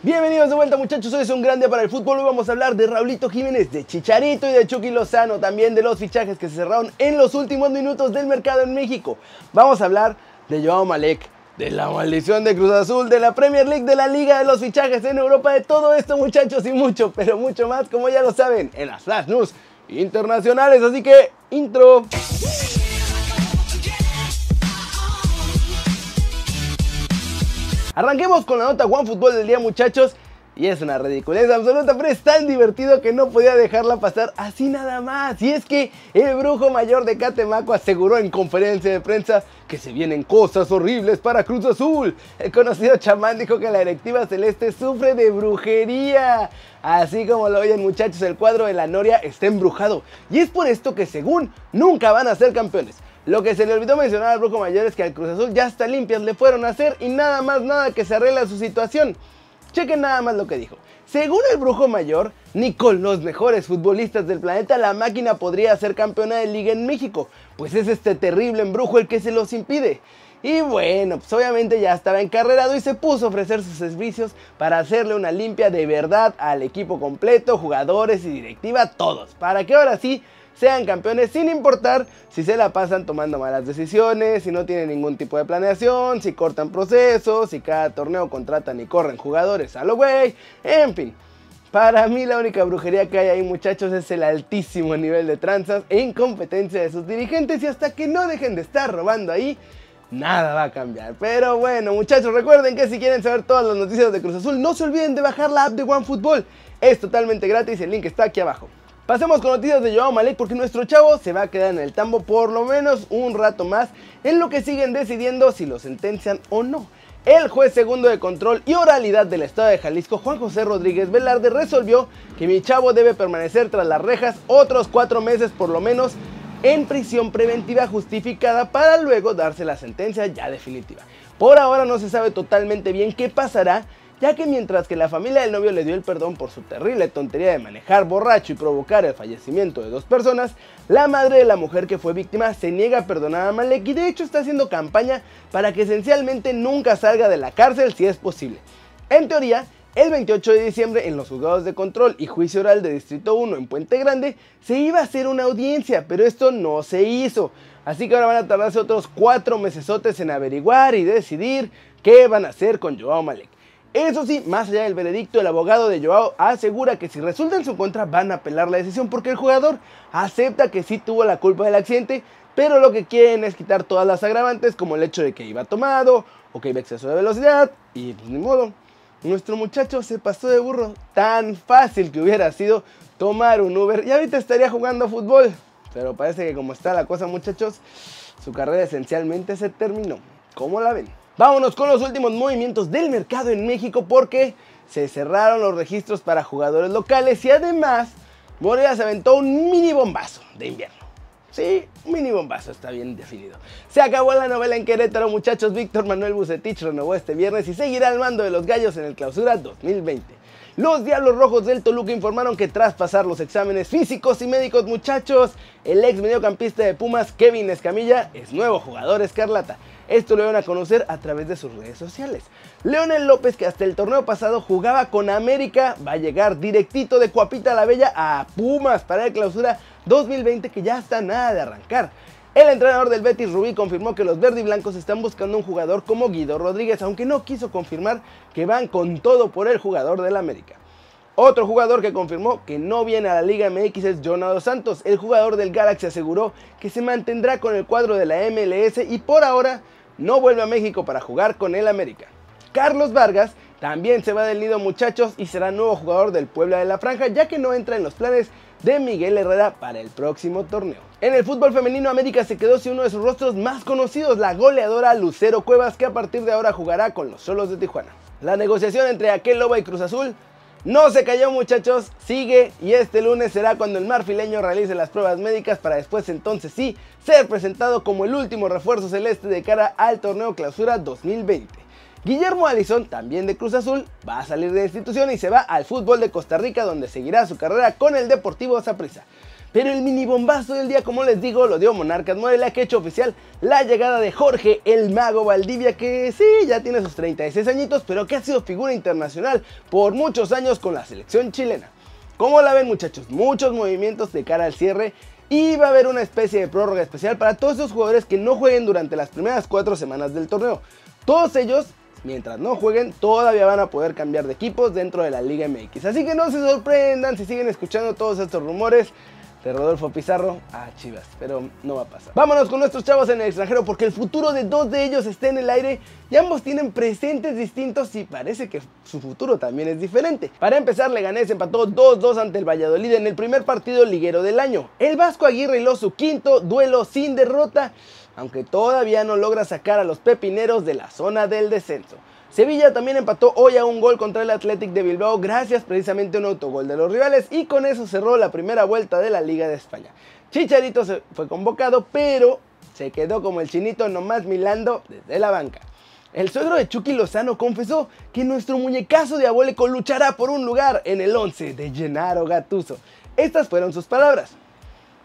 Bienvenidos de vuelta muchachos, hoy es un gran para el fútbol, hoy vamos a hablar de Raulito Jiménez, de Chicharito y de Chucky Lozano, también de los fichajes que se cerraron en los últimos minutos del mercado en México. Vamos a hablar de Joao Malek, de la maldición de Cruz Azul, de la Premier League, de la Liga de los Fichajes en Europa, de todo esto muchachos y mucho, pero mucho más como ya lo saben en las Flash News internacionales, así que intro. Arranquemos con la nota One Fútbol del día muchachos y es una ridiculez absoluta, pero es tan divertido que no podía dejarla pasar así nada más. Y es que el brujo mayor de Catemaco aseguró en conferencia de prensa que se vienen cosas horribles para Cruz Azul. El conocido chamán dijo que la directiva celeste sufre de brujería. Así como lo oyen muchachos, el cuadro de la Noria está embrujado. Y es por esto que según nunca van a ser campeones. Lo que se le olvidó mencionar al Brujo Mayor es que al Cruz Azul ya está limpias le fueron a hacer y nada más nada que se arregla su situación. Chequen nada más lo que dijo. Según el Brujo Mayor, ni con los mejores futbolistas del planeta la máquina podría ser campeona de liga en México, pues es este terrible embrujo el que se los impide. Y bueno, pues obviamente ya estaba encarrerado y se puso a ofrecer sus servicios para hacerle una limpia de verdad al equipo completo, jugadores y directiva, todos, para que ahora sí sean campeones sin importar si se la pasan tomando malas decisiones, si no tienen ningún tipo de planeación, si cortan procesos, si cada torneo contratan y corren jugadores a lo güey, en fin. Para mí la única brujería que hay ahí muchachos es el altísimo nivel de tranzas e incompetencia de sus dirigentes y hasta que no dejen de estar robando ahí, nada va a cambiar. Pero bueno muchachos recuerden que si quieren saber todas las noticias de Cruz Azul no se olviden de bajar la app de OneFootball. Es totalmente gratis, el link está aquí abajo. Pasemos con noticias de Joao Malek porque nuestro chavo se va a quedar en el tambo por lo menos un rato más en lo que siguen decidiendo si lo sentencian o no. El juez segundo de control y oralidad del estado de Jalisco, Juan José Rodríguez Velarde, resolvió que mi chavo debe permanecer tras las rejas otros cuatro meses por lo menos en prisión preventiva justificada para luego darse la sentencia ya definitiva. Por ahora no se sabe totalmente bien qué pasará ya que mientras que la familia del novio le dio el perdón por su terrible tontería de manejar borracho y provocar el fallecimiento de dos personas, la madre de la mujer que fue víctima se niega a perdonar a Malek y de hecho está haciendo campaña para que esencialmente nunca salga de la cárcel si es posible. En teoría, el 28 de diciembre en los juzgados de control y juicio oral de Distrito 1 en Puente Grande se iba a hacer una audiencia, pero esto no se hizo. Así que ahora van a tardarse otros cuatro mesesotes en averiguar y decidir qué van a hacer con Joao Malek. Eso sí, más allá del veredicto, el abogado de Joao asegura que si resulta en su contra van a apelar la decisión porque el jugador acepta que sí tuvo la culpa del accidente, pero lo que quieren es quitar todas las agravantes como el hecho de que iba tomado o que iba exceso de velocidad y pues ni modo. Nuestro muchacho se pasó de burro, tan fácil que hubiera sido tomar un Uber y ahorita estaría jugando fútbol. Pero parece que como está la cosa muchachos, su carrera esencialmente se terminó. ¿Cómo la ven? Vámonos con los últimos movimientos del mercado en México porque se cerraron los registros para jugadores locales y además Morelia se aventó un mini bombazo de invierno. Sí, un mini bombazo, está bien definido. Se acabó la novela en Querétaro, muchachos. Víctor Manuel Bucetich renovó este viernes y seguirá al mando de los Gallos en el Clausura 2020. Los Diablos Rojos del Toluca informaron que tras pasar los exámenes físicos y médicos, muchachos, el ex mediocampista de Pumas, Kevin Escamilla, es nuevo jugador escarlata. Esto lo iban a conocer a través de sus redes sociales. Leonel López, que hasta el torneo pasado jugaba con América, va a llegar directito de Cuapita la Bella a Pumas para el clausura 2020 que ya está nada de arrancar. El entrenador del Betis Rubí confirmó que los verde y blancos están buscando un jugador como Guido Rodríguez, aunque no quiso confirmar que van con todo por el jugador del América. Otro jugador que confirmó que no viene a la Liga MX es Jonado Santos. El jugador del Galaxy aseguró que se mantendrá con el cuadro de la MLS y por ahora no vuelve a México para jugar con el América. Carlos Vargas también se va del nido muchachos y será nuevo jugador del Puebla de la Franja ya que no entra en los planes de Miguel Herrera para el próximo torneo. En el fútbol femenino América se quedó sin uno de sus rostros más conocidos, la goleadora Lucero Cuevas que a partir de ahora jugará con los Solos de Tijuana. La negociación entre Aquel Loba y Cruz Azul no se cayó muchachos, sigue y este lunes será cuando el marfileño realice las pruebas médicas para después entonces sí ser presentado como el último refuerzo celeste de cara al torneo clausura 2020. Guillermo Alisson, también de Cruz Azul, va a salir de la institución y se va al fútbol de Costa Rica donde seguirá su carrera con el Deportivo Saprissa. Pero el mini bombazo del día, como les digo, lo dio Monarcas Morelia, que ha hecho oficial la llegada de Jorge el Mago Valdivia, que sí, ya tiene sus 36 añitos, pero que ha sido figura internacional por muchos años con la selección chilena. Como la ven muchachos, muchos movimientos de cara al cierre y va a haber una especie de prórroga especial para todos esos jugadores que no jueguen durante las primeras cuatro semanas del torneo. Todos ellos, mientras no jueguen, todavía van a poder cambiar de equipos dentro de la Liga MX. Así que no se sorprendan si siguen escuchando todos estos rumores de Rodolfo Pizarro a Chivas, pero no va a pasar. Vámonos con nuestros chavos en el extranjero porque el futuro de dos de ellos está en el aire y ambos tienen presentes distintos y parece que su futuro también es diferente. Para empezar, Leganés empató 2-2 ante el Valladolid en el primer partido liguero del año. El Vasco Aguirre hiló su quinto duelo sin derrota, aunque todavía no logra sacar a los pepineros de la zona del descenso. Sevilla también empató hoy a un gol contra el Athletic de Bilbao gracias precisamente a un autogol de los rivales y con eso cerró la primera vuelta de la Liga de España. Chicharito se fue convocado pero se quedó como el chinito nomás milando desde la banca. El suegro de Chucky Lozano confesó que nuestro muñecazo diabólico luchará por un lugar en el 11 de Gennaro Gattuso. Estas fueron sus palabras.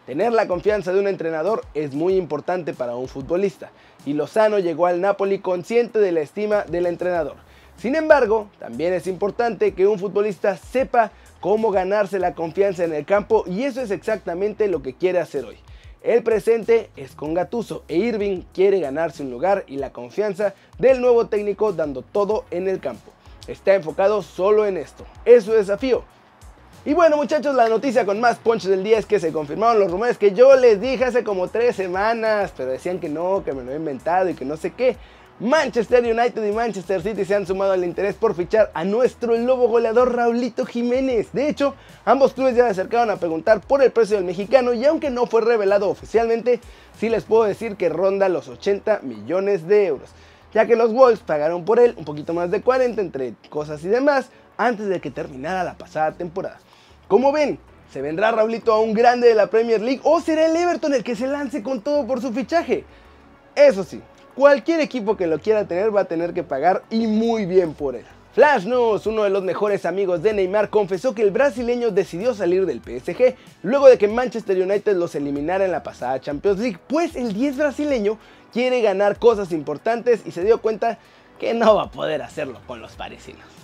Tener la confianza de un entrenador es muy importante para un futbolista, y Lozano llegó al Napoli consciente de la estima del entrenador. Sin embargo, también es importante que un futbolista sepa cómo ganarse la confianza en el campo y eso es exactamente lo que quiere hacer hoy. El presente es con Gatuso e Irving quiere ganarse un lugar y la confianza del nuevo técnico dando todo en el campo. Está enfocado solo en esto. Es su desafío y bueno muchachos, la noticia con más punch del día es que se confirmaron los rumores que yo les dije hace como tres semanas, pero decían que no, que me lo he inventado y que no sé qué. Manchester United y Manchester City se han sumado al interés por fichar a nuestro lobo goleador Raulito Jiménez. De hecho, ambos clubes ya se acercaron a preguntar por el precio del mexicano y aunque no fue revelado oficialmente, sí les puedo decir que ronda los 80 millones de euros, ya que los Wolves pagaron por él un poquito más de 40 entre cosas y demás antes de que terminara la pasada temporada. Como ven, ¿se vendrá Raulito a un grande de la Premier League o será el Everton el que se lance con todo por su fichaje? Eso sí, cualquier equipo que lo quiera tener va a tener que pagar y muy bien por él. Flash News, uno de los mejores amigos de Neymar, confesó que el brasileño decidió salir del PSG luego de que Manchester United los eliminara en la pasada Champions League, pues el 10 brasileño quiere ganar cosas importantes y se dio cuenta que no va a poder hacerlo con los parisinos.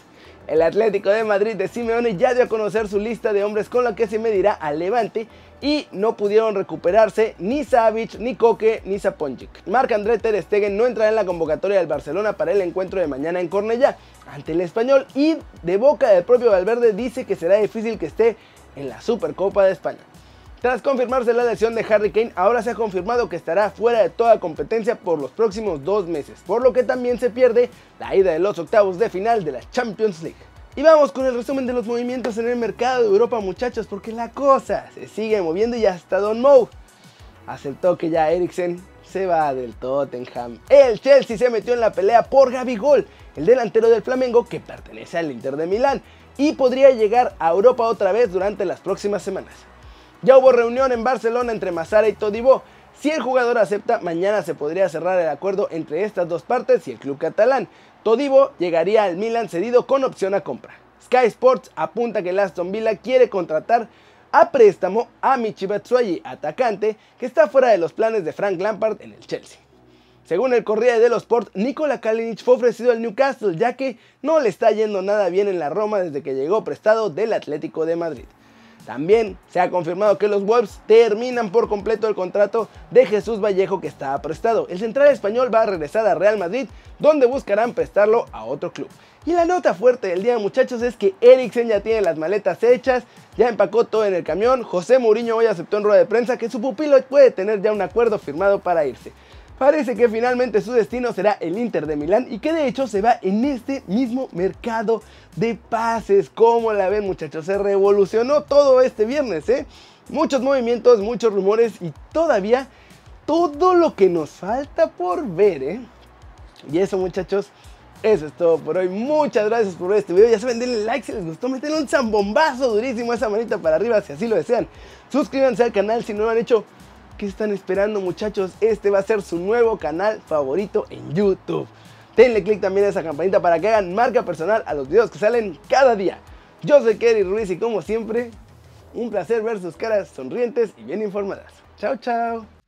El Atlético de Madrid de Simeone ya dio a conocer su lista de hombres con la que se medirá al Levante y no pudieron recuperarse ni Savic, ni Coque, ni Saponjic. Marc André Ter Stegen no entrará en la convocatoria del Barcelona para el encuentro de mañana en Cornellá ante el Español y de boca del propio Valverde dice que será difícil que esté en la Supercopa de España. Tras confirmarse la lesión de Harry Kane, ahora se ha confirmado que estará fuera de toda competencia por los próximos dos meses, por lo que también se pierde la ida de los octavos de final de la Champions League. Y vamos con el resumen de los movimientos en el mercado de Europa muchachos, porque la cosa se sigue moviendo y hasta Don Moe aceptó que ya Eriksen se va del Tottenham. El Chelsea se metió en la pelea por Gabigol, el delantero del Flamengo que pertenece al Inter de Milán y podría llegar a Europa otra vez durante las próximas semanas. Ya hubo reunión en Barcelona entre Mazara y Todibo. Si el jugador acepta, mañana se podría cerrar el acuerdo entre estas dos partes y el club catalán. Todibo llegaría al Milan cedido con opción a compra. Sky Sports apunta que el Aston Villa quiere contratar a préstamo a Michi Batshuayi, atacante, que está fuera de los planes de Frank Lampard en el Chelsea. Según el Corriere dello Sport, Nikola Kalinic fue ofrecido al Newcastle ya que no le está yendo nada bien en la Roma desde que llegó prestado del Atlético de Madrid. También se ha confirmado que los Wolves terminan por completo el contrato de Jesús Vallejo que estaba prestado. El central español va a regresar a Real Madrid, donde buscarán prestarlo a otro club. Y la nota fuerte del día, muchachos, es que Eriksen ya tiene las maletas hechas, ya empacó todo en el camión. José Mourinho hoy aceptó en rueda de prensa que su pupilo puede tener ya un acuerdo firmado para irse. Parece que finalmente su destino será el Inter de Milán y que de hecho se va en este mismo mercado de pases. Como la ven muchachos, se revolucionó todo este viernes, ¿eh? Muchos movimientos, muchos rumores y todavía todo lo que nos falta por ver, ¿eh? Y eso muchachos, eso es todo por hoy. Muchas gracias por ver este video. Ya saben, denle like si les gustó. Meten un zambombazo durísimo esa manita para arriba si así lo desean. Suscríbanse al canal si no lo han hecho. ¿Qué están esperando muchachos? Este va a ser su nuevo canal favorito en YouTube. Denle click también a esa campanita para que hagan marca personal a los videos que salen cada día. Yo soy Kerry Ruiz y como siempre, Un placer ver sus caras sonrientes y bien informadas. Chao, chao.